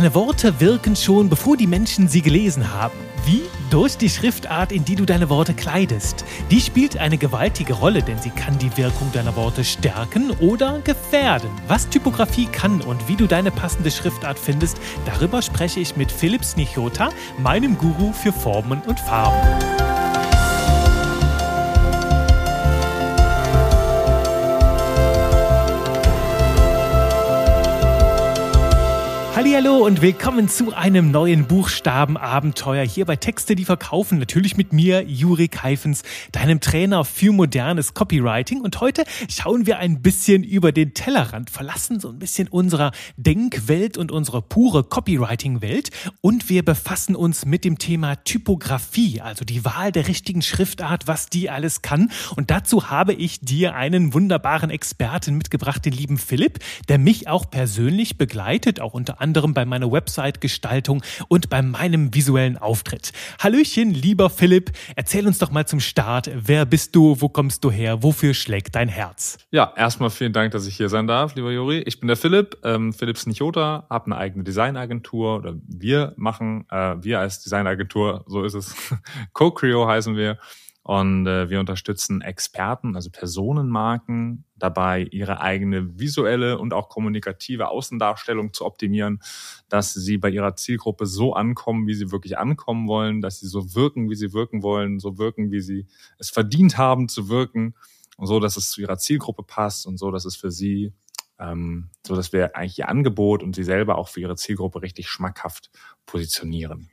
Deine Worte wirken schon, bevor die Menschen sie gelesen haben. Wie? Durch die Schriftart, in die du deine Worte kleidest. Die spielt eine gewaltige Rolle, denn sie kann die Wirkung deiner Worte stärken oder gefährden. Was Typografie kann und wie du deine passende Schriftart findest, darüber spreche ich mit Philipp Snichota, meinem Guru für Formen und Farben. Hallo und willkommen zu einem neuen Buchstabenabenteuer hier bei Texte, die verkaufen. Natürlich mit mir, Juri Keifens, deinem Trainer für modernes Copywriting. Und heute schauen wir ein bisschen über den Tellerrand, verlassen so ein bisschen unserer Denkwelt und unsere pure Copywriting-Welt. Und wir befassen uns mit dem Thema Typografie, also die Wahl der richtigen Schriftart, was die alles kann. Und dazu habe ich dir einen wunderbaren Experten mitgebracht, den lieben Philipp, der mich auch persönlich begleitet, auch unter anderem anderem bei meiner Website-Gestaltung und bei meinem visuellen Auftritt. Hallöchen, lieber Philipp, erzähl uns doch mal zum Start, wer bist du, wo kommst du her, wofür schlägt dein Herz? Ja, erstmal vielen Dank, dass ich hier sein darf, lieber Juri. Ich bin der Philipp, ähm, Philipp Snichota, habe eine eigene Designagentur oder wir machen, äh, wir als Designagentur, so ist es, Co-Creo heißen wir. Und äh, wir unterstützen Experten, also Personenmarken, dabei ihre eigene visuelle und auch kommunikative Außendarstellung zu optimieren, dass sie bei ihrer Zielgruppe so ankommen, wie sie wirklich ankommen wollen, dass sie so wirken, wie sie wirken wollen, so wirken, wie sie es verdient haben zu wirken und so, dass es zu ihrer Zielgruppe passt und so, dass es für sie ähm, so, dass wir eigentlich ihr Angebot und sie selber auch für ihre Zielgruppe richtig schmackhaft positionieren.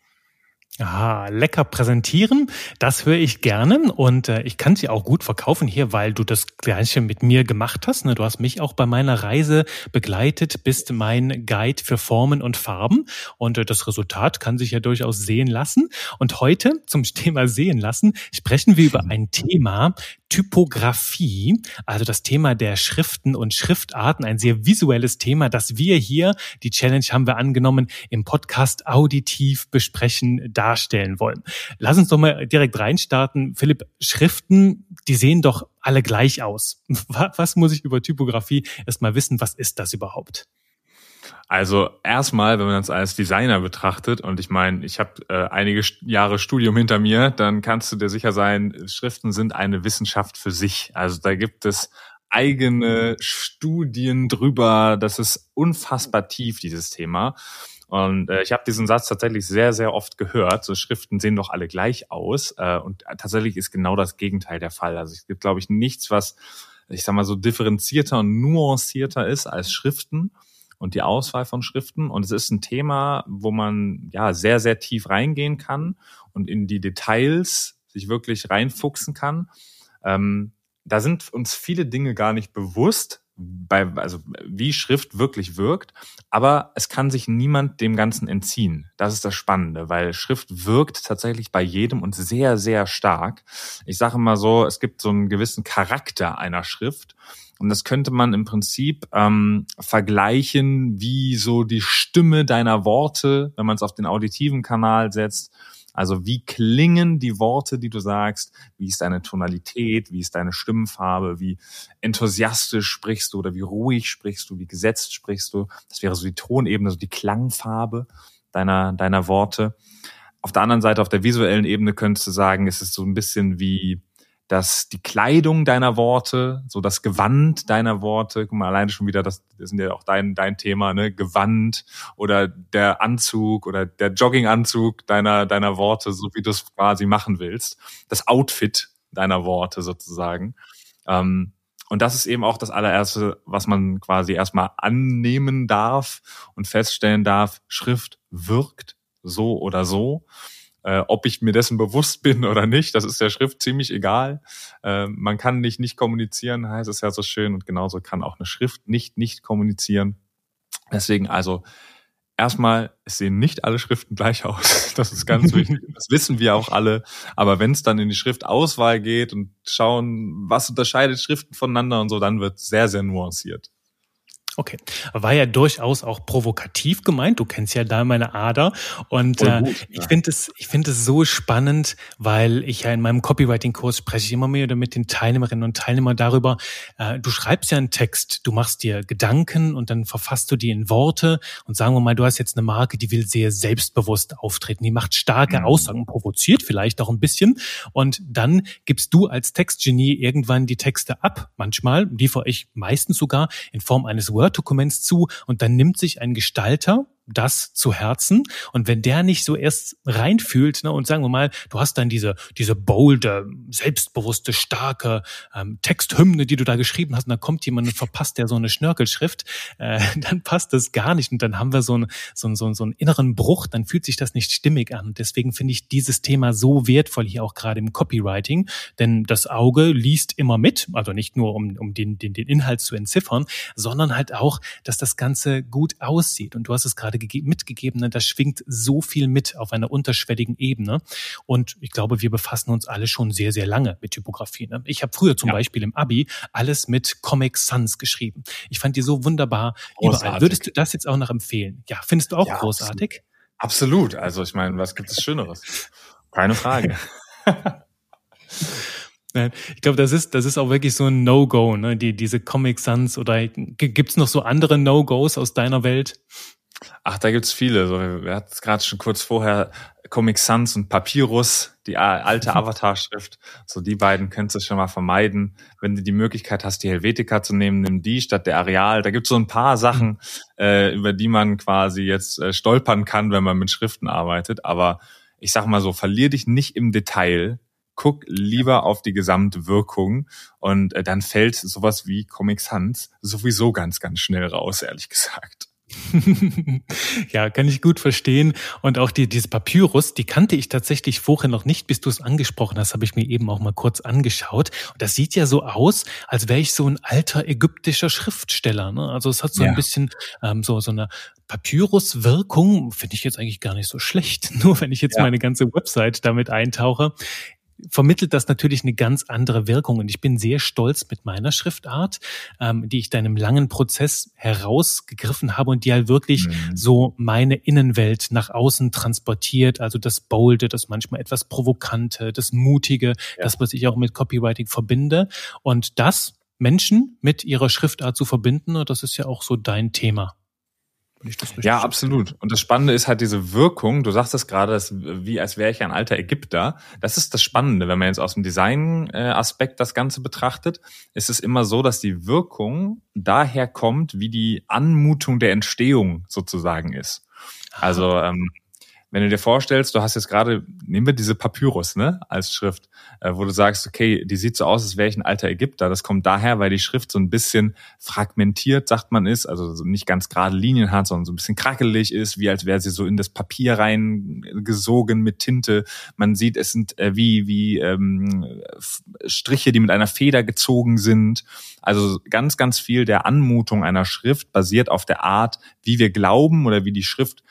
Ah, lecker präsentieren, das höre ich gerne und äh, ich kann sie auch gut verkaufen hier, weil du das gleiche mit mir gemacht hast. Ne? Du hast mich auch bei meiner Reise begleitet, bist mein Guide für Formen und Farben und äh, das Resultat kann sich ja durchaus sehen lassen. Und heute zum Thema sehen lassen sprechen wir über ein Thema, Typografie, also das Thema der Schriften und Schriftarten, ein sehr visuelles Thema, das wir hier, die Challenge haben wir angenommen, im Podcast auditiv besprechen, darstellen wollen. Lass uns doch mal direkt reinstarten. Philipp, Schriften, die sehen doch alle gleich aus. Was muss ich über Typografie erstmal wissen? Was ist das überhaupt? Also erstmal, wenn man das als Designer betrachtet, und ich meine, ich habe äh, einige Jahre Studium hinter mir, dann kannst du dir sicher sein, Schriften sind eine Wissenschaft für sich. Also da gibt es eigene Studien drüber. Das ist unfassbar tief, dieses Thema. Und äh, ich habe diesen Satz tatsächlich sehr, sehr oft gehört. So Schriften sehen doch alle gleich aus. Äh, und tatsächlich ist genau das Gegenteil der Fall. Also es gibt, glaube ich, nichts, was, ich sag mal, so differenzierter und nuancierter ist als Schriften und die Auswahl von Schriften. Und es ist ein Thema, wo man ja sehr, sehr tief reingehen kann und in die Details sich wirklich reinfuchsen kann. Ähm, da sind uns viele Dinge gar nicht bewusst, bei, also wie Schrift wirklich wirkt, aber es kann sich niemand dem Ganzen entziehen. Das ist das Spannende, weil Schrift wirkt tatsächlich bei jedem und sehr, sehr stark. Ich sage immer so, es gibt so einen gewissen Charakter einer Schrift und das könnte man im Prinzip ähm, vergleichen, wie so die Stimme deiner Worte, wenn man es auf den auditiven Kanal setzt. Also wie klingen die Worte, die du sagst? Wie ist deine Tonalität? Wie ist deine Stimmfarbe? Wie enthusiastisch sprichst du oder wie ruhig sprichst du? Wie gesetzt sprichst du? Das wäre so die Tonebene, so die Klangfarbe deiner, deiner Worte. Auf der anderen Seite, auf der visuellen Ebene könntest du sagen, es ist so ein bisschen wie dass die Kleidung deiner Worte, so das Gewand deiner Worte, guck mal, alleine schon wieder, das, das sind ja auch dein, dein Thema, ne, Gewand oder der Anzug oder der Jogginganzug deiner, deiner Worte, so wie du es quasi machen willst. Das Outfit deiner Worte sozusagen. Ähm, und das ist eben auch das allererste, was man quasi erstmal annehmen darf und feststellen darf, Schrift wirkt so oder so. Äh, ob ich mir dessen bewusst bin oder nicht, das ist der Schrift ziemlich egal. Äh, man kann nicht nicht kommunizieren, heißt es ja so schön, und genauso kann auch eine Schrift nicht nicht kommunizieren. Deswegen also erstmal, es sehen nicht alle Schriften gleich aus. Das ist ganz wichtig. Das wissen wir auch alle. Aber wenn es dann in die Schriftauswahl geht und schauen, was unterscheidet Schriften voneinander und so, dann wird sehr, sehr nuanciert. Okay, war ja durchaus auch provokativ gemeint. Du kennst ja da meine Ader und äh, ich ja. finde es, ich finde es so spannend, weil ich ja in meinem Copywriting-Kurs spreche ich immer mehr mit den Teilnehmerinnen und Teilnehmern darüber. Äh, du schreibst ja einen Text, du machst dir Gedanken und dann verfasst du die in Worte und sagen wir mal, du hast jetzt eine Marke, die will sehr selbstbewusst auftreten, die macht starke mhm. Aussagen, provoziert vielleicht auch ein bisschen und dann gibst du als Textgenie irgendwann die Texte ab. Manchmal liefere ich meistens sogar in Form eines Word Word-Dokuments zu und dann nimmt sich ein Gestalter das zu Herzen. Und wenn der nicht so erst reinfühlt, ne, und sagen wir mal, du hast dann diese, diese bolde, selbstbewusste, starke ähm, Texthymne, die du da geschrieben hast, und dann kommt jemand und verpasst der so eine Schnörkelschrift, äh, dann passt das gar nicht. Und dann haben wir so, einen so, so, so einen inneren Bruch, dann fühlt sich das nicht stimmig an. Deswegen finde ich dieses Thema so wertvoll hier auch gerade im Copywriting, denn das Auge liest immer mit, also nicht nur um, um den, den, den Inhalt zu entziffern, sondern halt auch, dass das Ganze gut aussieht. Und du hast es gerade gerade mitgegeben, ne, da schwingt so viel mit auf einer unterschwelligen Ebene. Und ich glaube, wir befassen uns alle schon sehr, sehr lange mit Typografie. Ne? Ich habe früher zum ja. Beispiel im Abi alles mit Comic Sans geschrieben. Ich fand die so wunderbar großartig. überall. Würdest du das jetzt auch noch empfehlen? Ja, findest du auch ja, großartig? Absolut. absolut. Also ich meine, was gibt es Schöneres? Keine Frage. Ich glaube, das ist, das ist auch wirklich so ein No-Go, ne? Die, diese Comic Sans oder gibt's noch so andere No-Gos aus deiner Welt? Ach, da gibt's viele. So, wir hatten es gerade schon kurz vorher Comic Sans und Papyrus, die alte Avatar-Schrift. So die beiden könntest du schon mal vermeiden. Wenn du die Möglichkeit hast, die Helvetica zu nehmen, nimm die statt der Areal. Da gibt's so ein paar Sachen, äh, über die man quasi jetzt äh, stolpern kann, wenn man mit Schriften arbeitet. Aber ich sag mal so, verlier dich nicht im Detail. Guck lieber auf die gesamte Wirkung und äh, dann fällt sowas wie Comic Sans sowieso ganz, ganz schnell raus, ehrlich gesagt. ja, kann ich gut verstehen. Und auch die, diese Papyrus, die kannte ich tatsächlich vorher noch nicht, bis du es angesprochen hast, habe ich mir eben auch mal kurz angeschaut. Und das sieht ja so aus, als wäre ich so ein alter ägyptischer Schriftsteller. Ne? Also es hat so ja. ein bisschen ähm, so, so eine Papyrus-Wirkung, finde ich jetzt eigentlich gar nicht so schlecht. Nur wenn ich jetzt ja. meine ganze Website damit eintauche, vermittelt das natürlich eine ganz andere Wirkung. Und ich bin sehr stolz mit meiner Schriftart, ähm, die ich da in einem langen Prozess herausgegriffen habe und die halt wirklich mhm. so meine Innenwelt nach außen transportiert. Also das Bolde, das manchmal etwas Provokante, das Mutige, ja. das, was ich auch mit Copywriting verbinde. Und das Menschen mit ihrer Schriftart zu verbinden, das ist ja auch so dein Thema ja, absolut. Und das Spannende ist halt diese Wirkung. Du sagst es gerade, dass, wie als wäre ich ein alter Ägypter. Das ist das Spannende, wenn man jetzt aus dem Design-Aspekt das Ganze betrachtet. Ist es immer so, dass die Wirkung daher kommt, wie die Anmutung der Entstehung sozusagen ist. Also ähm, wenn du dir vorstellst, du hast jetzt gerade, nehmen wir diese Papyrus, ne, als Schrift, äh, wo du sagst, okay, die sieht so aus, als wäre ich ein alter Ägypter. Das kommt daher, weil die Schrift so ein bisschen fragmentiert, sagt man ist, also so nicht ganz gerade Linien hat, sondern so ein bisschen krackelig ist, wie als wäre sie so in das Papier reingesogen mit Tinte. Man sieht, es sind äh, wie, wie ähm, Striche, die mit einer Feder gezogen sind. Also ganz, ganz viel der Anmutung einer Schrift basiert auf der Art, wie wir glauben oder wie die Schrift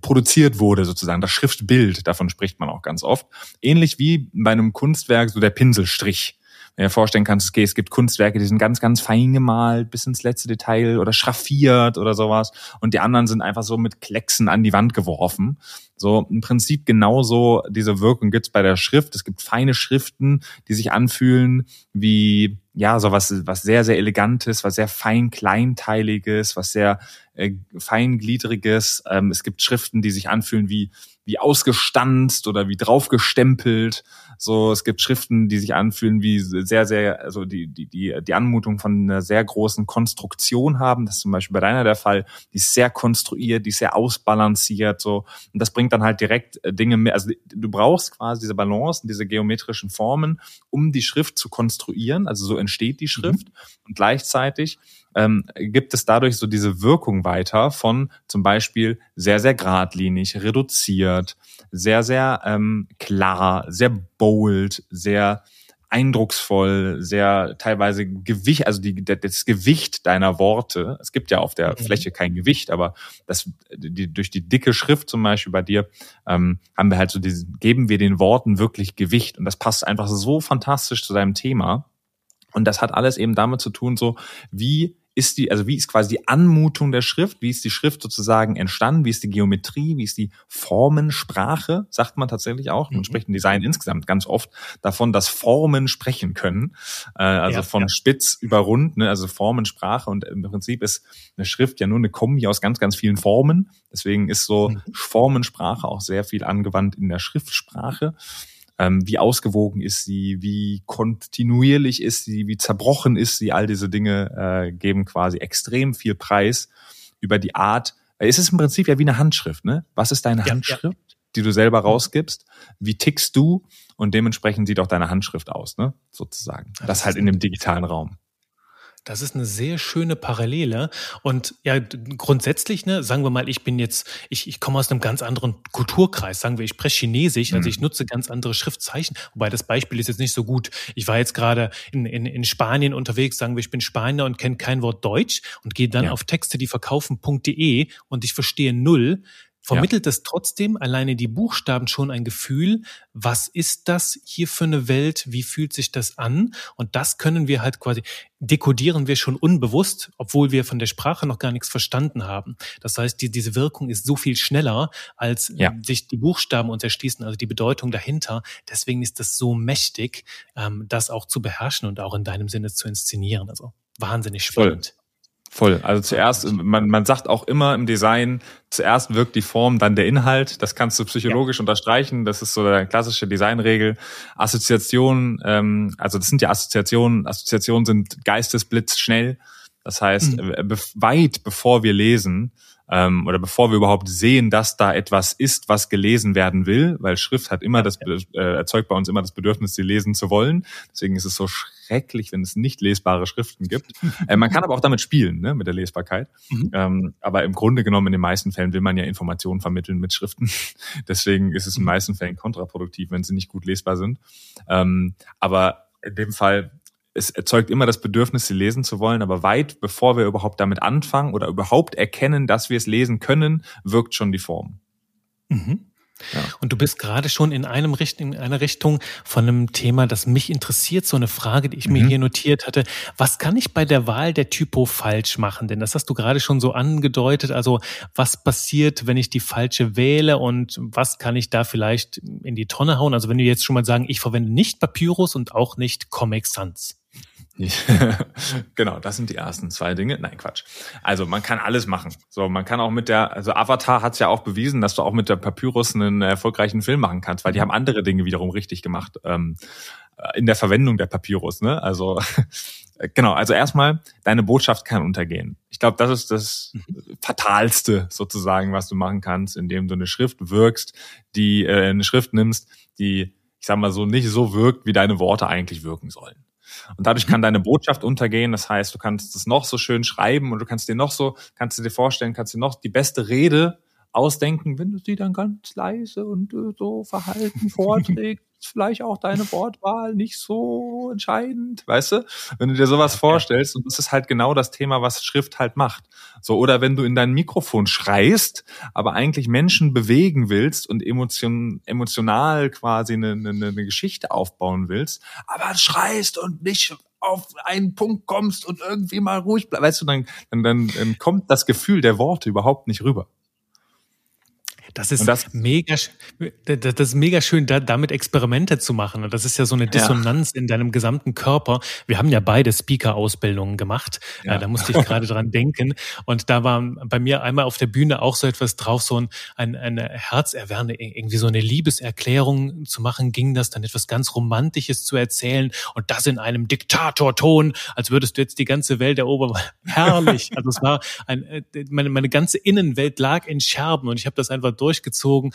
produziert wurde, sozusagen, das Schriftbild, davon spricht man auch ganz oft. Ähnlich wie bei einem Kunstwerk so der Pinselstrich. Wenn dir vorstellen kannst, okay, es gibt Kunstwerke, die sind ganz, ganz fein gemalt, bis ins letzte Detail oder schraffiert oder sowas. Und die anderen sind einfach so mit Klecksen an die Wand geworfen. So im Prinzip genauso diese Wirkung gibt's bei der Schrift. Es gibt feine Schriften, die sich anfühlen wie ja so was was sehr sehr elegantes, was sehr fein kleinteiliges, was sehr äh, feingliedriges. Ähm, es gibt Schriften, die sich anfühlen wie wie ausgestanzt oder wie draufgestempelt. So, es gibt Schriften, die sich anfühlen wie sehr, sehr, also die, die, die, die Anmutung von einer sehr großen Konstruktion haben. Das ist zum Beispiel bei deiner der Fall. Die ist sehr konstruiert, die ist sehr ausbalanciert, so. Und das bringt dann halt direkt äh, Dinge mehr. Also du brauchst quasi diese Balance und diese geometrischen Formen, um die Schrift zu konstruieren. Also so entsteht die Schrift. Mhm. Und gleichzeitig ähm, gibt es dadurch so diese Wirkung weiter von zum Beispiel sehr, sehr geradlinig, reduziert, sehr, sehr ähm, klar, sehr bold, sehr eindrucksvoll, sehr teilweise Gewicht, also die, das Gewicht deiner Worte. Es gibt ja auf der mhm. Fläche kein Gewicht, aber das, die, durch die dicke Schrift zum Beispiel bei dir ähm, haben wir halt so diesen, geben wir den Worten wirklich Gewicht und das passt einfach so fantastisch zu deinem Thema. Und das hat alles eben damit zu tun, so wie ist die, also wie ist quasi die Anmutung der Schrift, wie ist die Schrift sozusagen entstanden, wie ist die Geometrie, wie ist die Formensprache, sagt man tatsächlich auch. Man mhm. spricht im Design insgesamt ganz oft davon, dass Formen sprechen können. Äh, also ja, von ja. spitz über rund, ne, also Formensprache. Und im Prinzip ist eine Schrift ja nur eine Kombi aus ganz, ganz vielen Formen. Deswegen ist so mhm. Formensprache auch sehr viel angewandt in der Schriftsprache ähm, wie ausgewogen ist sie, wie kontinuierlich ist sie, wie zerbrochen ist sie, all diese Dinge äh, geben quasi extrem viel Preis über die Art. Es ist im Prinzip ja wie eine Handschrift, ne? Was ist deine ja, Handschrift, ja. die du selber rausgibst? Wie tickst du? Und dementsprechend sieht auch deine Handschrift aus, ne? Sozusagen. Das, das halt in dem digitalen Raum. Das ist eine sehr schöne Parallele. Und ja, grundsätzlich, ne, sagen wir mal, ich bin jetzt, ich, ich komme aus einem ganz anderen Kulturkreis. Sagen wir, ich spreche Chinesisch, also mhm. ich nutze ganz andere Schriftzeichen. Wobei das Beispiel ist jetzt nicht so gut. Ich war jetzt gerade in, in, in Spanien unterwegs, sagen wir, ich bin Spanier und kenne kein Wort Deutsch und gehe dann ja. auf Texte, die verkaufen.de und ich verstehe null vermittelt ja. es trotzdem alleine die Buchstaben schon ein Gefühl, was ist das hier für eine Welt, wie fühlt sich das an? Und das können wir halt quasi, dekodieren wir schon unbewusst, obwohl wir von der Sprache noch gar nichts verstanden haben. Das heißt, die, diese Wirkung ist so viel schneller, als ja. sich die Buchstaben uns erschließen, also die Bedeutung dahinter. Deswegen ist das so mächtig, ähm, das auch zu beherrschen und auch in deinem Sinne zu inszenieren. Also wahnsinnig spannend. Voll. Voll. Also zuerst, man, man sagt auch immer im Design, zuerst wirkt die Form, dann der Inhalt. Das kannst du psychologisch ja. unterstreichen. Das ist so der klassische Designregel. Assoziationen, ähm, also das sind ja Assoziationen. Assoziationen sind geistesblitzschnell. Das heißt, mhm. Äh, be weit bevor wir lesen, ähm, oder bevor wir überhaupt sehen, dass da etwas ist, was gelesen werden will, weil Schrift hat immer das äh, erzeugt bei uns immer das Bedürfnis, sie lesen zu wollen. Deswegen ist es so schrecklich, wenn es nicht lesbare Schriften gibt. äh, man kann aber auch damit spielen, ne, mit der Lesbarkeit. Mhm. Ähm, aber im Grunde genommen in den meisten Fällen will man ja Informationen vermitteln mit Schriften. Deswegen ist es in den meisten Fällen kontraproduktiv, wenn sie nicht gut lesbar sind. Ähm, aber in dem Fall es erzeugt immer das Bedürfnis, sie lesen zu wollen, aber weit bevor wir überhaupt damit anfangen oder überhaupt erkennen, dass wir es lesen können, wirkt schon die Form. Mhm. Ja. Und du bist gerade schon in einem Richtung, in einer Richtung von einem Thema, das mich interessiert, so eine Frage, die ich mir mhm. hier notiert hatte. Was kann ich bei der Wahl der Typo falsch machen? Denn das hast du gerade schon so angedeutet. Also was passiert, wenn ich die falsche wähle und was kann ich da vielleicht in die Tonne hauen? Also wenn wir jetzt schon mal sagen, ich verwende nicht Papyrus und auch nicht Comic Sans. genau, das sind die ersten zwei Dinge. Nein, Quatsch. Also man kann alles machen. So, man kann auch mit der, also Avatar hat es ja auch bewiesen, dass du auch mit der Papyrus einen erfolgreichen Film machen kannst, weil die haben andere Dinge wiederum richtig gemacht ähm, in der Verwendung der Papyrus. Ne? Also genau, also erstmal, deine Botschaft kann untergehen. Ich glaube, das ist das Fatalste sozusagen, was du machen kannst, indem du eine Schrift wirkst, die äh, eine Schrift nimmst, die, ich sag mal so, nicht so wirkt, wie deine Worte eigentlich wirken sollen. Und dadurch kann deine Botschaft untergehen. Das heißt, du kannst es noch so schön schreiben und du kannst dir noch so, kannst du dir vorstellen, kannst dir noch die beste Rede ausdenken, wenn du sie dann ganz leise und äh, so verhalten vorträgst vielleicht auch deine Wortwahl nicht so entscheidend, weißt du? Wenn du dir sowas vorstellst, und das ist halt genau das Thema, was Schrift halt macht. So, oder wenn du in dein Mikrofon schreist, aber eigentlich Menschen bewegen willst und emotion, emotional quasi eine, eine, eine Geschichte aufbauen willst, aber schreist und nicht auf einen Punkt kommst und irgendwie mal ruhig bleibst, weißt du, dann, dann, dann kommt das Gefühl der Worte überhaupt nicht rüber. Das ist das, mega, das ist mega schön, da, damit Experimente zu machen. Und das ist ja so eine Dissonanz ja. in deinem gesamten Körper. Wir haben ja beide Speaker-Ausbildungen gemacht. Ja. Da musste ich gerade dran denken. Und da war bei mir einmal auf der Bühne auch so etwas drauf, so ein, ein eine herzerwärmende, irgendwie so eine Liebeserklärung zu machen, ging das dann etwas ganz Romantisches zu erzählen und das in einem Diktatorton, als würdest du jetzt die ganze Welt erobern. Herrlich. Also es war ein, äh, meine, meine ganze Innenwelt lag in Scherben und ich habe das einfach durchgezogen.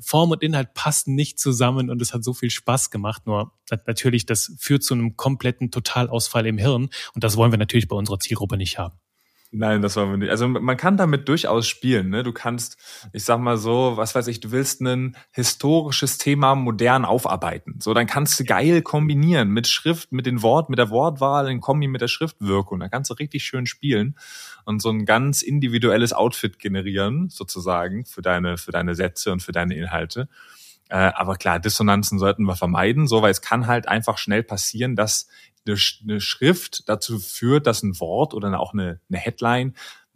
Form und Inhalt passen nicht zusammen und es hat so viel Spaß gemacht. Nur natürlich, das führt zu einem kompletten Totalausfall im Hirn und das wollen wir natürlich bei unserer Zielgruppe nicht haben. Nein, das wollen wir nicht. Also man kann damit durchaus spielen. Ne? Du kannst, ich sag mal so, was weiß ich, du willst ein historisches Thema modern aufarbeiten. So, dann kannst du geil kombinieren mit Schrift, mit den Wort, mit der Wortwahl, in Kombi mit der Schriftwirkung. Da kannst du richtig schön spielen und so ein ganz individuelles Outfit generieren, sozusagen, für deine, für deine Sätze und für deine Inhalte. Äh, aber klar, Dissonanzen sollten wir vermeiden, so, weil es kann halt einfach schnell passieren, dass eine, eine Schrift dazu führt, dass ein Wort oder auch eine, eine Headline,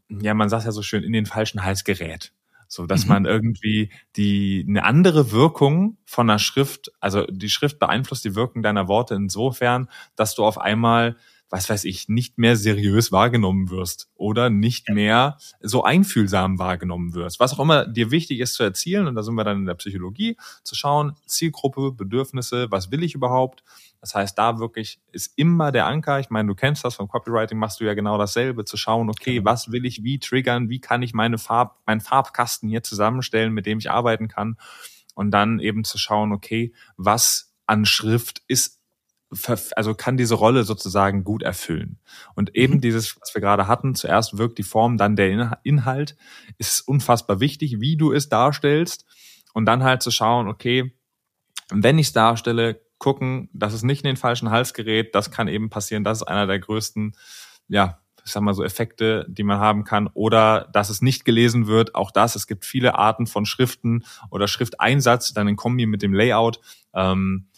ja, man sagt ja so schön, in den falschen Hals gerät. So, dass mhm. man irgendwie die, eine andere Wirkung von einer Schrift, also die Schrift beeinflusst die Wirkung deiner Worte insofern, dass du auf einmal was weiß ich, nicht mehr seriös wahrgenommen wirst oder nicht mehr so einfühlsam wahrgenommen wirst. Was auch immer dir wichtig ist zu erzielen, und da sind wir dann in der Psychologie, zu schauen, Zielgruppe, Bedürfnisse, was will ich überhaupt? Das heißt, da wirklich ist immer der Anker. Ich meine, du kennst das vom Copywriting, machst du ja genau dasselbe, zu schauen, okay, genau. was will ich wie triggern? Wie kann ich meine Farb, meinen Farbkasten hier zusammenstellen, mit dem ich arbeiten kann? Und dann eben zu schauen, okay, was an Schrift ist also kann diese Rolle sozusagen gut erfüllen. Und eben mhm. dieses, was wir gerade hatten, zuerst wirkt die Form, dann der Inhalt, ist unfassbar wichtig, wie du es darstellst. Und dann halt zu schauen, okay, wenn ich es darstelle, gucken, dass es nicht in den falschen Hals gerät. Das kann eben passieren. Das ist einer der größten, ja, ich sag mal so Effekte, die man haben kann. Oder dass es nicht gelesen wird. Auch das. Es gibt viele Arten von Schriften oder Schrifteinsatz, dann in Kombi mit dem Layout. Ähm,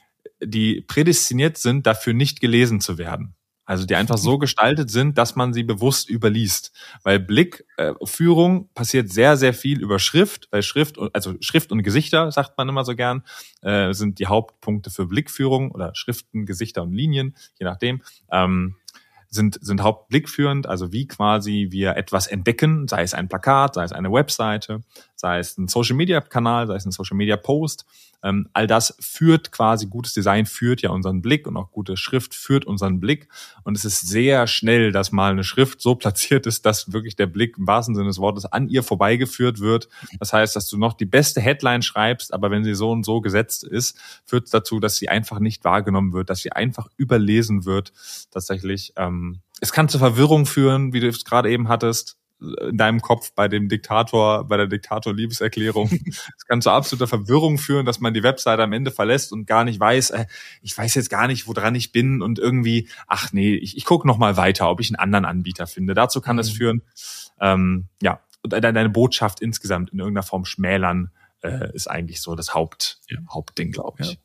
die prädestiniert sind, dafür nicht gelesen zu werden. Also die einfach so gestaltet sind, dass man sie bewusst überliest. Weil Blickführung äh, passiert sehr, sehr viel über Schrift, weil Schrift, also Schrift und Gesichter, sagt man immer so gern, äh, sind die Hauptpunkte für Blickführung oder Schriften, Gesichter und Linien, je nachdem. Ähm, sind, sind hauptblickführend, also wie quasi wir etwas entdecken, sei es ein Plakat, sei es eine Webseite, sei es ein Social Media Kanal, sei es ein Social Media Post ähm, all das führt quasi, gutes Design führt ja unseren Blick und auch gute Schrift führt unseren Blick. Und es ist sehr schnell, dass mal eine Schrift so platziert ist, dass wirklich der Blick im wahrsten Sinne des Wortes an ihr vorbeigeführt wird. Das heißt, dass du noch die beste Headline schreibst, aber wenn sie so und so gesetzt ist, führt es dazu, dass sie einfach nicht wahrgenommen wird, dass sie einfach überlesen wird. Tatsächlich. Ähm, es kann zur Verwirrung führen, wie du es gerade eben hattest in deinem Kopf bei dem Diktator, bei der Diktator-Liebeserklärung. Es kann zu absoluter Verwirrung führen, dass man die Webseite am Ende verlässt und gar nicht weiß, äh, ich weiß jetzt gar nicht, woran ich bin und irgendwie, ach nee, ich, ich gucke noch mal weiter, ob ich einen anderen Anbieter finde. Dazu kann es mhm. führen, ähm, ja, und deine Botschaft insgesamt in irgendeiner Form schmälern, äh, ist eigentlich so das Haupt, ja. Hauptding, glaube ich. Ja.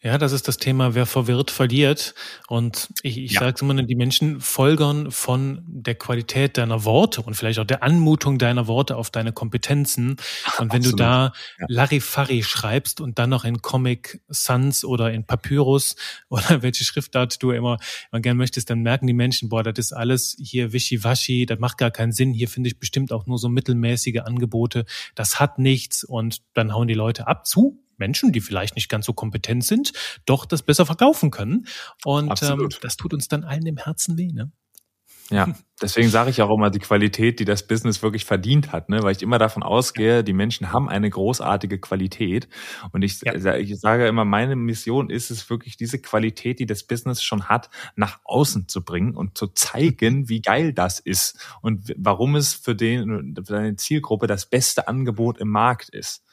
Ja, das ist das Thema, wer verwirrt, verliert. Und ich, ich ja. sage immer, die Menschen folgern von der Qualität deiner Worte und vielleicht auch der Anmutung deiner Worte auf deine Kompetenzen. Und wenn Absolut. du da ja. Larifari schreibst und dann noch in Comic Sans oder in Papyrus oder welche Schriftart du immer, immer gern möchtest, dann merken die Menschen, boah, das ist alles hier wischiwaschi, das macht gar keinen Sinn. Hier finde ich bestimmt auch nur so mittelmäßige Angebote. Das hat nichts und dann hauen die Leute ab zu Menschen, die vielleicht nicht ganz so kompetent sind, doch das besser verkaufen können. Und ähm, das tut uns dann allen im Herzen weh. Ne? Ja, deswegen sage ich auch immer die Qualität, die das Business wirklich verdient hat, ne? weil ich immer davon ausgehe, die Menschen haben eine großartige Qualität. Und ich, ja. ich sage immer, meine Mission ist es wirklich, diese Qualität, die das Business schon hat, nach außen zu bringen und zu zeigen, wie geil das ist und warum es für, den, für deine Zielgruppe das beste Angebot im Markt ist.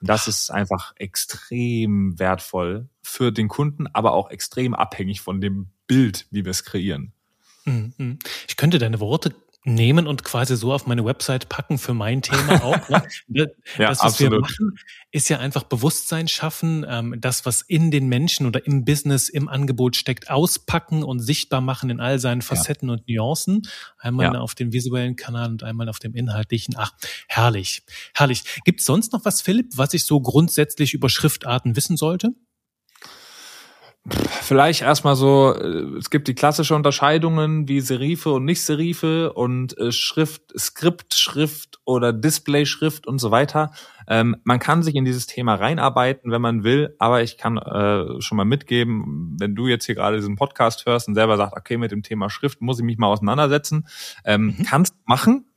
Und das ist einfach extrem wertvoll für den Kunden, aber auch extrem abhängig von dem Bild, wie wir es kreieren. Mhm. Ich könnte deine Worte nehmen und quasi so auf meine Website packen für mein Thema auch. Ne? ja, das, was absolut. wir machen, ist ja einfach Bewusstsein schaffen, ähm, das, was in den Menschen oder im Business, im Angebot steckt, auspacken und sichtbar machen in all seinen Facetten ja. und Nuancen. Einmal ja. auf dem visuellen Kanal und einmal auf dem inhaltlichen. Ach, herrlich, herrlich. Gibt es sonst noch was, Philipp, was ich so grundsätzlich über Schriftarten wissen sollte? Vielleicht erstmal so, äh, es gibt die klassische Unterscheidungen wie Serife und Nicht-Serife und äh, Schrift, Skriptschrift oder Display-Schrift und so weiter. Ähm, man kann sich in dieses Thema reinarbeiten, wenn man will, aber ich kann äh, schon mal mitgeben, wenn du jetzt hier gerade diesen Podcast hörst und selber sagst, okay, mit dem Thema Schrift muss ich mich mal auseinandersetzen, ähm, mhm. kannst machen,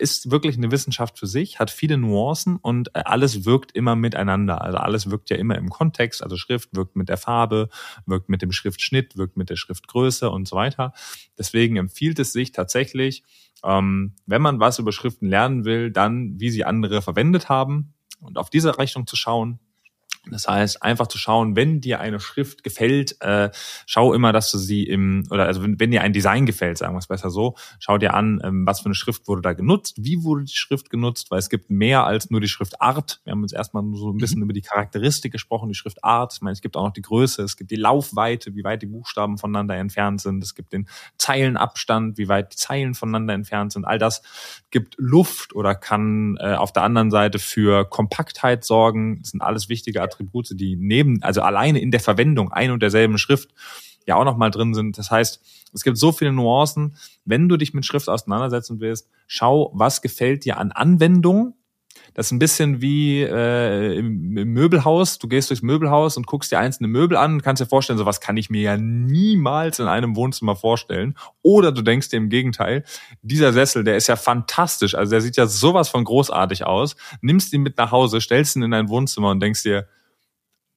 ist wirklich eine Wissenschaft für sich, hat viele Nuancen und äh, alles wirkt immer miteinander. Also alles wirkt ja immer im Kontext. Also Schrift wirkt mit der Farbe, wirkt mit dem Schriftschnitt, wirkt mit der Schriftgröße und so weiter. Deswegen empfiehlt es sich tatsächlich, ähm, wenn man was über Schriften lernen will, dann wie sie andere verwendet haben und auf diese Rechnung zu schauen Das heißt, einfach zu schauen, wenn dir eine Schrift gefällt, äh, schau immer, dass du sie im, oder also wenn, wenn dir ein Design gefällt, sagen wir es besser so, schau dir an, ähm, was für eine Schrift wurde da genutzt, wie wurde die Schrift genutzt, weil es gibt mehr als nur die Schriftart. Wir haben uns erstmal so ein bisschen mhm. über die Charakteristik gesprochen, die Schriftart. Ich meine, es gibt auch noch die Größe, es gibt die Laufweite, wie weit die Buchstaben voneinander entfernt sind, es gibt den Zeilenabstand, wie weit die Zeilen voneinander entfernt sind. All das gibt Luft oder kann äh, auf der anderen Seite für Kompaktheit sorgen. Das sind alles wichtige Attribute, die neben, also alleine in der Verwendung ein und derselben Schrift ja auch nochmal drin sind. Das heißt, es gibt so viele Nuancen. Wenn du dich mit Schrift auseinandersetzen willst, schau, was gefällt dir an Anwendung das ist ein bisschen wie äh, im, im Möbelhaus. Du gehst durchs Möbelhaus und guckst dir einzelne Möbel an kannst dir vorstellen, sowas kann ich mir ja niemals in einem Wohnzimmer vorstellen. Oder du denkst dir im Gegenteil, dieser Sessel, der ist ja fantastisch. Also der sieht ja sowas von großartig aus. Nimmst ihn mit nach Hause, stellst ihn in dein Wohnzimmer und denkst dir,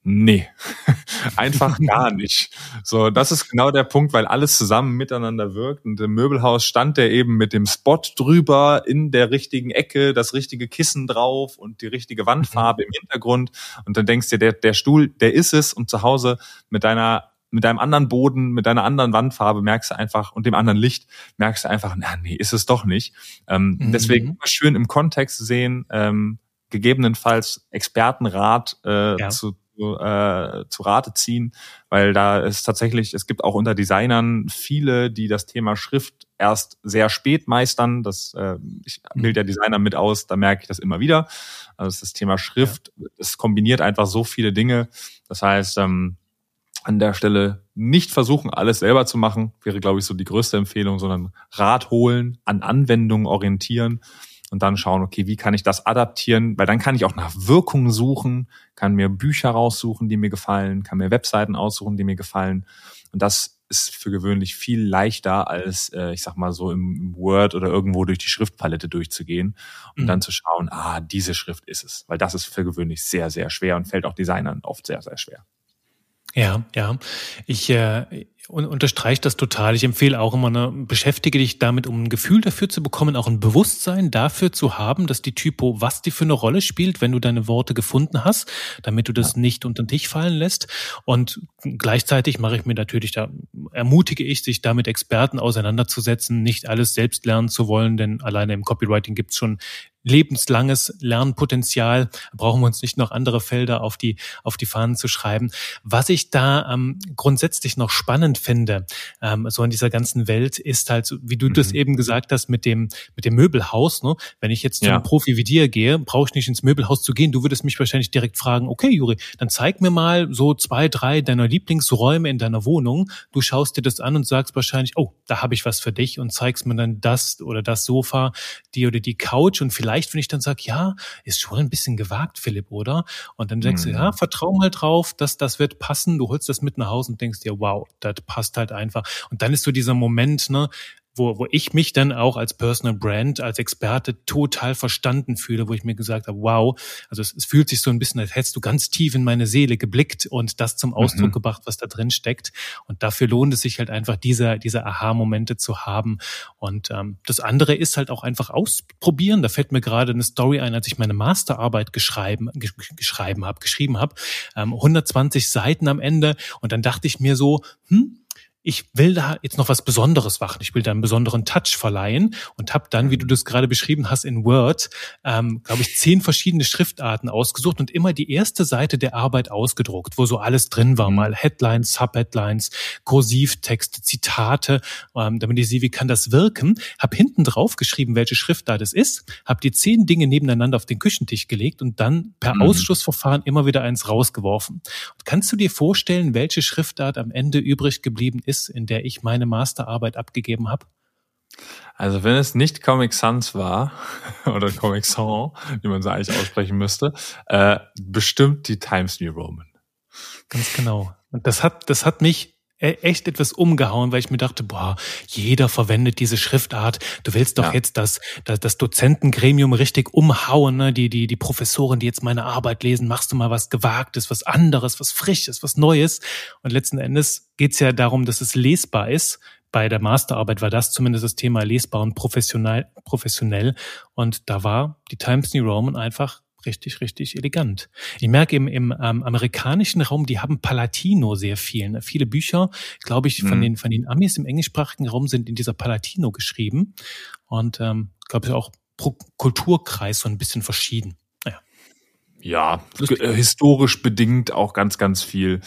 Nee, einfach gar nicht. So, das ist genau der Punkt, weil alles zusammen miteinander wirkt. Und im Möbelhaus stand der eben mit dem Spot drüber, in der richtigen Ecke, das richtige Kissen drauf und die richtige Wandfarbe mhm. im Hintergrund. Und dann denkst du, der, der Stuhl, der ist es. Und zu Hause mit deiner mit deinem anderen Boden, mit deiner anderen Wandfarbe merkst du einfach und dem anderen Licht merkst du einfach, na nee, ist es doch nicht. Ähm, mhm. Deswegen immer schön im Kontext sehen, ähm, gegebenenfalls Expertenrat äh, ja. zu, äh, zu Rate ziehen, weil da ist tatsächlich, es gibt auch unter Designern viele, die das Thema Schrift erst sehr spät meistern. Das äh, ich bilde ja Designer mit aus, da merke ich das immer wieder. Also das Thema Schrift, es kombiniert einfach so viele Dinge. Das heißt, ähm, an der Stelle nicht versuchen, alles selber zu machen, wäre, glaube ich, so die größte Empfehlung, sondern Rat holen, an Anwendungen orientieren und dann schauen, okay, wie kann ich das adaptieren? Weil dann kann ich auch nach Wirkung suchen, kann mir Bücher raussuchen, die mir gefallen, kann mir Webseiten aussuchen, die mir gefallen. Und das ist für gewöhnlich viel leichter, als äh, ich sag mal so im Word oder irgendwo durch die Schriftpalette durchzugehen und mhm. dann zu schauen, ah, diese Schrift ist es. Weil das ist für gewöhnlich sehr, sehr schwer und fällt auch Designern oft sehr, sehr schwer. Ja, ja. Ich äh, und unterstreiche das total. Ich empfehle auch immer, ne, beschäftige dich damit, um ein Gefühl dafür zu bekommen, auch ein Bewusstsein dafür zu haben, dass die Typo, was die für eine Rolle spielt, wenn du deine Worte gefunden hast, damit du das ja. nicht unter den Tisch fallen lässt. Und gleichzeitig mache ich mir natürlich da, ermutige ich, sich da mit Experten auseinanderzusetzen, nicht alles selbst lernen zu wollen, denn alleine im Copywriting gibt's schon lebenslanges Lernpotenzial. Brauchen wir uns nicht noch andere Felder auf die, auf die Fahnen zu schreiben. Was ich da ähm, grundsätzlich noch spannend finde, ähm, so in dieser ganzen Welt, ist halt, wie du mhm. das eben gesagt hast, mit dem, mit dem Möbelhaus. Ne? Wenn ich jetzt ja. zum Profi wie dir gehe, brauche ich nicht ins Möbelhaus zu gehen. Du würdest mich wahrscheinlich direkt fragen, okay, Juri, dann zeig mir mal so zwei, drei deiner Lieblingsräume in deiner Wohnung. Du schaust dir das an und sagst wahrscheinlich, oh, da habe ich was für dich und zeigst mir dann das oder das Sofa, die oder die Couch und vielleicht vielleicht, wenn ich dann sage, ja, ist schon ein bisschen gewagt, Philipp, oder? Und dann denkst mhm. du, ja, vertrau mal drauf, dass das wird passen. Du holst das mit nach Hause und denkst dir, wow, das passt halt einfach. Und dann ist so dieser Moment, ne, wo, wo ich mich dann auch als Personal Brand, als Experte total verstanden fühle, wo ich mir gesagt habe, wow, also es, es fühlt sich so ein bisschen, als hättest du ganz tief in meine Seele geblickt und das zum Ausdruck mhm. gebracht, was da drin steckt. Und dafür lohnt es sich halt einfach, diese, diese Aha-Momente zu haben. Und ähm, das andere ist halt auch einfach ausprobieren. Da fällt mir gerade eine Story ein, als ich meine Masterarbeit geschrieben, geschrieben habe, geschrieben habe, ähm, 120 Seiten am Ende. Und dann dachte ich mir so, hm, ich will da jetzt noch was Besonderes machen. Ich will da einen besonderen Touch verleihen und habe dann, wie du das gerade beschrieben hast, in Word, ähm, glaube ich, zehn verschiedene Schriftarten ausgesucht und immer die erste Seite der Arbeit ausgedruckt, wo so alles drin war, mhm. mal Headlines, Subheadlines, Kursivtexte, Zitate, ähm, damit ich sehe, wie kann das wirken. Hab hinten drauf geschrieben, welche Schriftart es ist, habe die zehn Dinge nebeneinander auf den Küchentisch gelegt und dann per mhm. Ausschlussverfahren immer wieder eins rausgeworfen. Und kannst du dir vorstellen, welche Schriftart am Ende übrig geblieben ist? Ist, in der ich meine Masterarbeit abgegeben habe? Also wenn es nicht Comic Sans war oder Comic Sans, wie man es eigentlich aussprechen müsste, äh, bestimmt die Times New Roman. Ganz genau. Und das hat, das hat mich echt etwas umgehauen, weil ich mir dachte, boah, jeder verwendet diese Schriftart. Du willst doch ja. jetzt das, das, das Dozentengremium richtig umhauen, ne? Die, die, die Professoren, die jetzt meine Arbeit lesen, machst du mal was Gewagtes, was anderes, was Frisches, was Neues. Und letzten Endes geht's ja darum, dass es lesbar ist. Bei der Masterarbeit war das zumindest das Thema lesbar und professionell, professionell. Und da war die Times New Roman einfach richtig, richtig elegant. Ich merke im, im ähm, amerikanischen Raum, die haben Palatino sehr viel. Ne? Viele Bücher, glaube ich, von mhm. den von den Amis im englischsprachigen Raum sind in dieser Palatino geschrieben und ähm, glaube ich auch pro Kulturkreis so ein bisschen verschieden. Naja. Ja, äh, historisch bedingt auch ganz, ganz viel.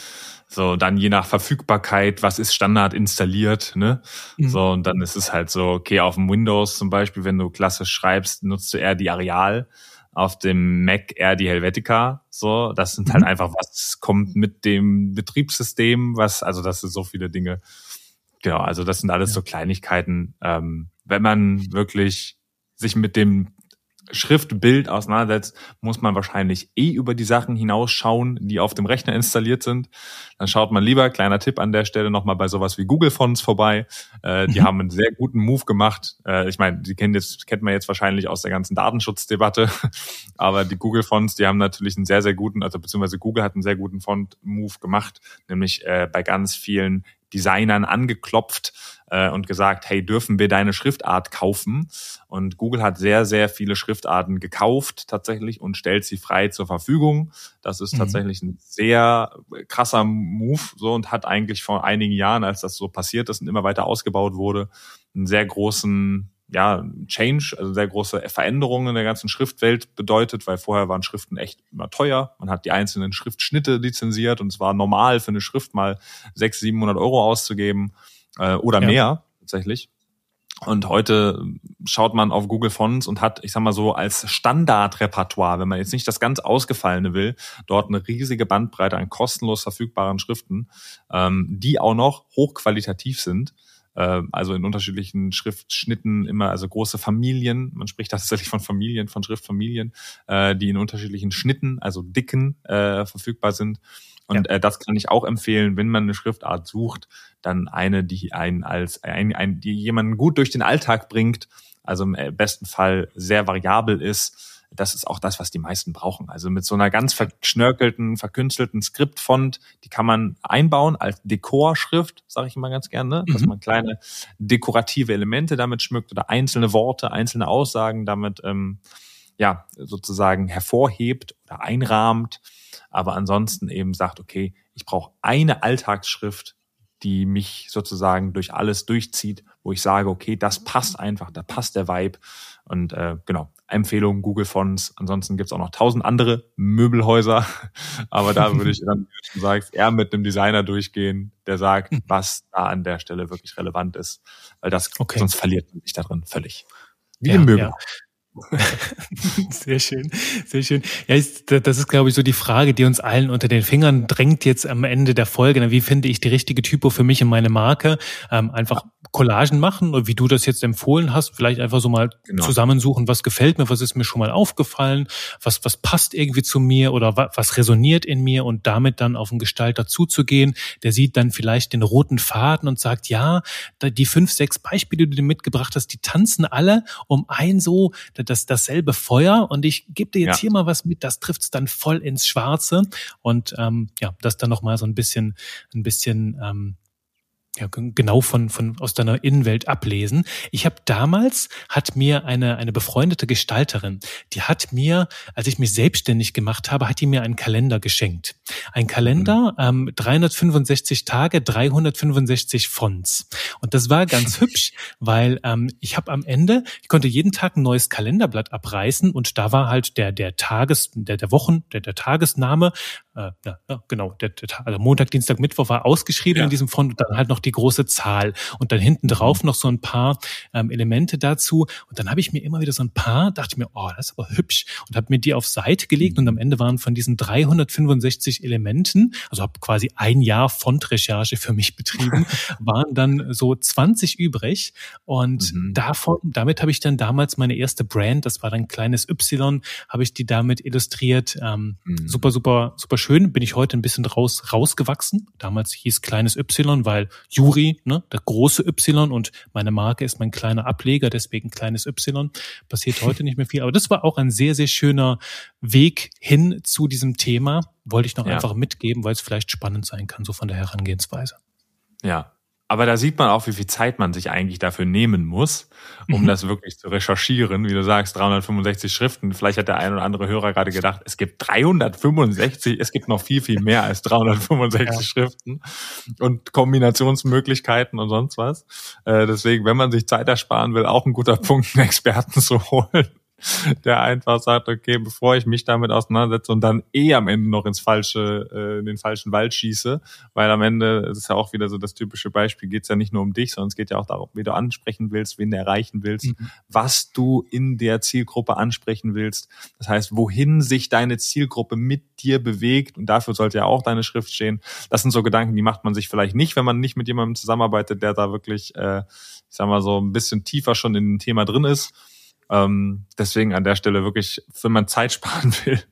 So, dann je nach Verfügbarkeit, was ist Standard installiert, ne? Mhm. So, und dann ist es halt so, okay, auf dem Windows zum Beispiel, wenn du klassisch schreibst, nutzt du eher die Areal auf dem Mac eher die Helvetica. So, das sind halt mhm. einfach, was kommt mit dem Betriebssystem, was, also das sind so viele Dinge. Genau, also das sind alles ja. so Kleinigkeiten. Ähm, wenn man wirklich sich mit dem Schriftbild auseinandersetzt, muss man wahrscheinlich eh über die Sachen hinausschauen, die auf dem Rechner installiert sind. Dann schaut man lieber, kleiner Tipp an der Stelle, nochmal bei sowas wie Google Fonts vorbei. Äh, die mhm. haben einen sehr guten Move gemacht. Äh, ich meine, die kennen jetzt, kennt man jetzt wahrscheinlich aus der ganzen Datenschutzdebatte. Aber die Google Fonts, die haben natürlich einen sehr, sehr guten, also beziehungsweise Google hat einen sehr guten Font-Move gemacht, nämlich äh, bei ganz vielen Designern angeklopft äh, und gesagt, hey, dürfen wir deine Schriftart kaufen? Und Google hat sehr, sehr viele Schriftarten gekauft tatsächlich und stellt sie frei zur Verfügung. Das ist mhm. tatsächlich ein sehr krasser Move so und hat eigentlich vor einigen Jahren, als das so passiert ist und immer weiter ausgebaut wurde, einen sehr großen ja, Change, also sehr große Veränderungen in der ganzen Schriftwelt bedeutet, weil vorher waren Schriften echt immer teuer. Man hat die einzelnen Schriftschnitte lizenziert und es war normal für eine Schrift mal 600, 700 Euro auszugeben äh, oder ja. mehr tatsächlich. Und heute schaut man auf Google Fonts und hat, ich sag mal so, als Standardrepertoire, wenn man jetzt nicht das ganz Ausgefallene will, dort eine riesige Bandbreite an kostenlos verfügbaren Schriften, ähm, die auch noch hochqualitativ sind. Äh, also in unterschiedlichen Schriftschnitten immer, also große Familien, man spricht tatsächlich von Familien, von Schriftfamilien, äh, die in unterschiedlichen Schnitten, also dicken, äh, verfügbar sind. Und ja. äh, das kann ich auch empfehlen, wenn man eine Schriftart sucht, dann eine, die einen als ein, ein, die jemanden gut durch den Alltag bringt, also im äh, besten Fall sehr variabel ist. Das ist auch das, was die meisten brauchen. Also mit so einer ganz verschnörkelten, verkünstelten Skriptfont, die kann man einbauen als Dekorschrift, sage ich immer ganz gerne, ne? dass mhm. man kleine dekorative Elemente damit schmückt oder einzelne Worte, einzelne Aussagen damit ähm, ja sozusagen hervorhebt oder einrahmt aber ansonsten eben sagt, okay, ich brauche eine Alltagsschrift, die mich sozusagen durch alles durchzieht, wo ich sage, okay, das passt einfach, da passt der Vibe. Und äh, genau, Empfehlung Google Fonts. Ansonsten gibt's auch noch tausend andere Möbelhäuser. Aber da würde ich dann, wie du sagst, eher mit einem Designer durchgehen, der sagt, hm. was da an der Stelle wirklich relevant ist. Weil das, okay. sonst verliert man sich da drin völlig. Wie ja, im Möbel. Ja. Sehr schön, sehr schön. Ja, das ist, glaube ich, so die Frage, die uns allen unter den Fingern drängt jetzt am Ende der Folge. Wie finde ich die richtige Typo für mich und meine Marke? Ähm, einfach Collagen machen oder wie du das jetzt empfohlen hast, vielleicht einfach so mal genau. zusammensuchen, was gefällt mir, was ist mir schon mal aufgefallen, was, was passt irgendwie zu mir oder was, was resoniert in mir und damit dann auf einen Gestalter zuzugehen. Der sieht dann vielleicht den roten Faden und sagt, ja, die fünf, sechs Beispiele, die du dir mitgebracht hast, die tanzen alle um ein so, das, dasselbe Feuer und ich gebe dir jetzt ja. hier mal was mit, das trifft's dann voll ins Schwarze und ähm, ja, das dann nochmal so ein bisschen, ein bisschen ähm, ja, genau von, von aus deiner Innenwelt ablesen. Ich habe damals hat mir eine eine befreundete Gestalterin, die hat mir, als ich mich selbstständig gemacht habe, hat die mir einen Kalender geschenkt. Ein Kalender, mhm. ähm, 365 Tage, 365 Fonts. Und das war ganz hübsch, weil ähm, ich habe am Ende, ich konnte jeden Tag ein neues Kalenderblatt abreißen und da war halt der der Tages der der Wochen der der Tagesname äh, ja, genau der, der also Montag Dienstag Mittwoch war ausgeschrieben ja. in diesem Font und dann halt noch die große Zahl und dann hinten drauf noch so ein paar ähm, Elemente dazu. Und dann habe ich mir immer wieder so ein paar, dachte ich mir, oh, das ist aber hübsch und habe mir die auf Seite gelegt und am Ende waren von diesen 365 Elementen, also habe quasi ein Jahr Fontrecherche für mich betrieben, waren dann so 20 übrig und mhm. davon, damit habe ich dann damals meine erste Brand, das war dann kleines Y, habe ich die damit illustriert. Ähm, mhm. Super, super, super schön. Bin ich heute ein bisschen raus, rausgewachsen. Damals hieß kleines Y, weil Juri, ne, der große Y und meine Marke ist mein kleiner Ableger, deswegen kleines Y. Passiert heute nicht mehr viel. Aber das war auch ein sehr, sehr schöner Weg hin zu diesem Thema. Wollte ich noch ja. einfach mitgeben, weil es vielleicht spannend sein kann, so von der Herangehensweise. Ja, aber da sieht man auch, wie viel Zeit man sich eigentlich dafür nehmen muss, um mhm. das wirklich zu recherchieren. Wie du sagst, 365 Schriften. Vielleicht hat der ein oder andere Hörer gerade gedacht, es gibt 365, es gibt noch viel, viel mehr als 365 ja. Schriften und Kombinationsmöglichkeiten und sonst was. Äh, deswegen, wenn man sich Zeit ersparen will, auch ein guter Punkt, einen Experten zu holen der einfach sagt, okay, bevor ich mich damit auseinandersetze und dann eh am Ende noch ins falsche, äh, in den falschen Wald schieße, weil am Ende das ist ja auch wieder so das typische Beispiel, geht es ja nicht nur um dich, sondern es geht ja auch darum, wie du ansprechen willst, wen du erreichen willst, mhm. was du in der Zielgruppe ansprechen willst. Das heißt, wohin sich deine Zielgruppe mit dir bewegt und dafür sollte ja auch deine Schrift stehen. Das sind so Gedanken, die macht man sich vielleicht nicht, wenn man nicht mit jemandem zusammenarbeitet, der da wirklich, äh, ich sag mal so, ein bisschen tiefer schon in dem Thema drin ist ähm, deswegen an der Stelle wirklich, wenn man Zeit sparen will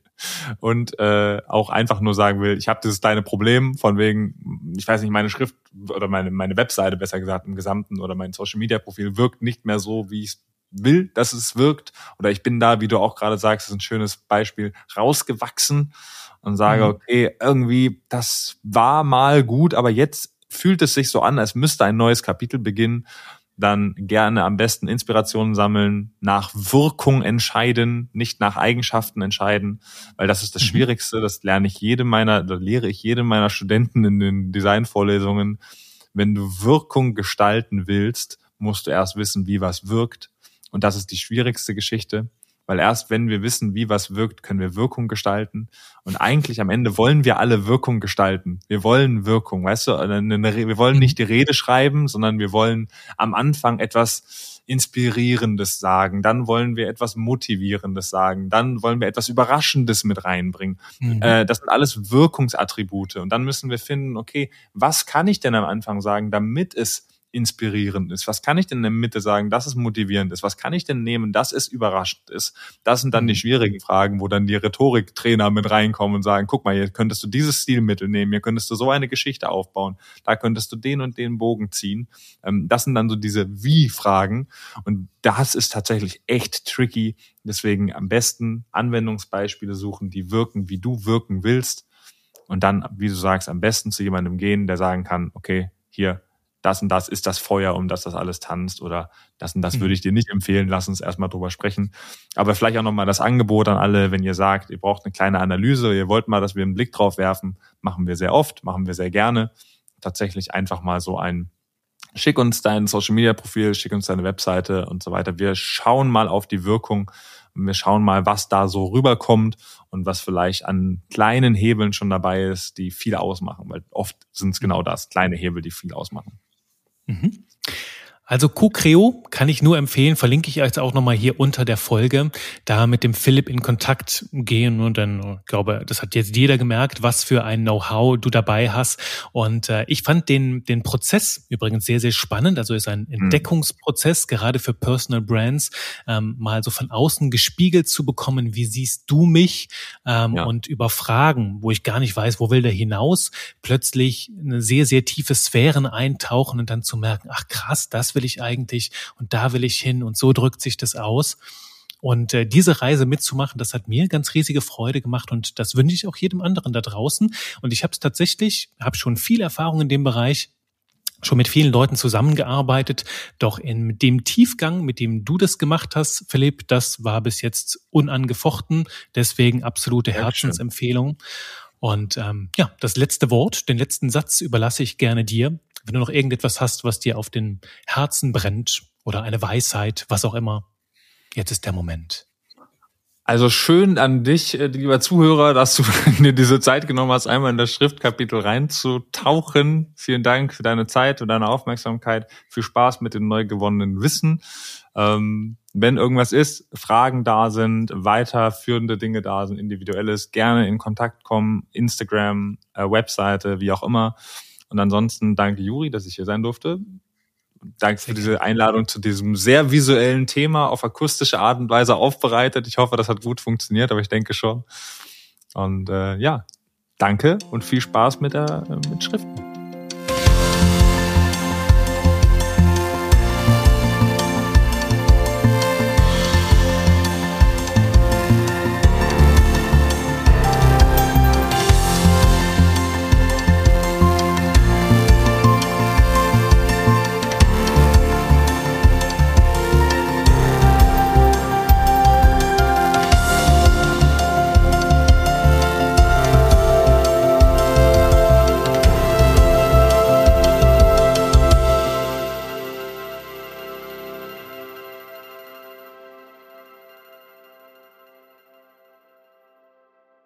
und äh, auch einfach nur sagen will, ich habe dieses kleine Problem von wegen, ich weiß nicht, meine Schrift oder meine, meine Webseite besser gesagt im Gesamten oder mein Social Media Profil wirkt nicht mehr so, wie ich will, dass es wirkt. Oder ich bin da, wie du auch gerade sagst, ist ein schönes Beispiel, rausgewachsen und sage, mhm. okay, irgendwie, das war mal gut, aber jetzt fühlt es sich so an, als müsste ein neues Kapitel beginnen dann gerne am besten Inspirationen sammeln, nach Wirkung entscheiden, nicht nach Eigenschaften entscheiden, weil das ist das mhm. Schwierigste. Das lerne ich jedem meiner, oder lehre ich jedem meiner Studenten in den Designvorlesungen. Wenn du Wirkung gestalten willst, musst du erst wissen, wie was wirkt. Und das ist die schwierigste Geschichte. Weil erst wenn wir wissen, wie was wirkt, können wir Wirkung gestalten. Und eigentlich am Ende wollen wir alle Wirkung gestalten. Wir wollen Wirkung, weißt du? Wir wollen nicht die Rede schreiben, sondern wir wollen am Anfang etwas Inspirierendes sagen. Dann wollen wir etwas Motivierendes sagen. Dann wollen wir etwas Überraschendes mit reinbringen. Mhm. Äh, das sind alles Wirkungsattribute. Und dann müssen wir finden, okay, was kann ich denn am Anfang sagen, damit es inspirierend ist? Was kann ich denn in der Mitte sagen, dass es motivierend ist? Was kann ich denn nehmen, dass es überraschend ist? Das sind dann die mhm. schwierigen Fragen, wo dann die Rhetoriktrainer mit reinkommen und sagen, guck mal, hier könntest du dieses Stilmittel nehmen, hier könntest du so eine Geschichte aufbauen, da könntest du den und den Bogen ziehen. Ähm, das sind dann so diese Wie-Fragen und das ist tatsächlich echt tricky. Deswegen am besten Anwendungsbeispiele suchen, die wirken, wie du wirken willst. Und dann, wie du sagst, am besten zu jemandem gehen, der sagen kann, okay, hier, das und das ist das Feuer, um das das alles tanzt oder das und das mhm. würde ich dir nicht empfehlen, lass uns erstmal drüber sprechen. Aber vielleicht auch nochmal das Angebot an alle, wenn ihr sagt, ihr braucht eine kleine Analyse, ihr wollt mal, dass wir einen Blick drauf werfen, machen wir sehr oft, machen wir sehr gerne. Tatsächlich einfach mal so ein Schick uns dein Social Media Profil, schick uns deine Webseite und so weiter. Wir schauen mal auf die Wirkung wir schauen mal, was da so rüberkommt und was vielleicht an kleinen Hebeln schon dabei ist, die viel ausmachen, weil oft sind es genau das, kleine Hebel, die viel ausmachen. Mhm. Also Co-Creo kann ich nur empfehlen, verlinke ich euch auch nochmal hier unter der Folge, da mit dem Philipp in Kontakt gehen und dann, ich äh, glaube, das hat jetzt jeder gemerkt, was für ein Know-how du dabei hast. Und äh, ich fand den, den Prozess übrigens sehr, sehr spannend. Also ist ein mhm. Entdeckungsprozess, gerade für Personal Brands, ähm, mal so von außen gespiegelt zu bekommen, wie siehst du mich ähm, ja. und über Fragen, wo ich gar nicht weiß, wo will der hinaus, plötzlich eine sehr, sehr tiefe Sphären eintauchen und dann zu merken, ach krass, das will ich eigentlich und da will ich hin und so drückt sich das aus. Und äh, diese Reise mitzumachen, das hat mir ganz riesige Freude gemacht und das wünsche ich auch jedem anderen da draußen. Und ich habe es tatsächlich, habe schon viel Erfahrung in dem Bereich, schon mit vielen Leuten zusammengearbeitet. Doch in dem Tiefgang, mit dem du das gemacht hast, Philipp, das war bis jetzt unangefochten. Deswegen absolute Herzensempfehlung. Und ähm, ja, das letzte Wort, den letzten Satz überlasse ich gerne dir. Wenn du noch irgendetwas hast, was dir auf den Herzen brennt oder eine Weisheit, was auch immer, jetzt ist der Moment. Also schön an dich, äh, lieber Zuhörer, dass du dir diese Zeit genommen hast, einmal in das Schriftkapitel reinzutauchen. Vielen Dank für deine Zeit und deine Aufmerksamkeit. Viel Spaß mit dem neu gewonnenen Wissen. Ähm, wenn irgendwas ist, Fragen da sind, weiterführende Dinge da sind, individuelles, gerne in Kontakt kommen, Instagram, äh, Webseite, wie auch immer. Und ansonsten danke Juri, dass ich hier sein durfte. Danke für diese Einladung zu diesem sehr visuellen Thema auf akustische Art und Weise aufbereitet. Ich hoffe, das hat gut funktioniert, aber ich denke schon. Und äh, ja, danke und viel Spaß mit der mit Schriften.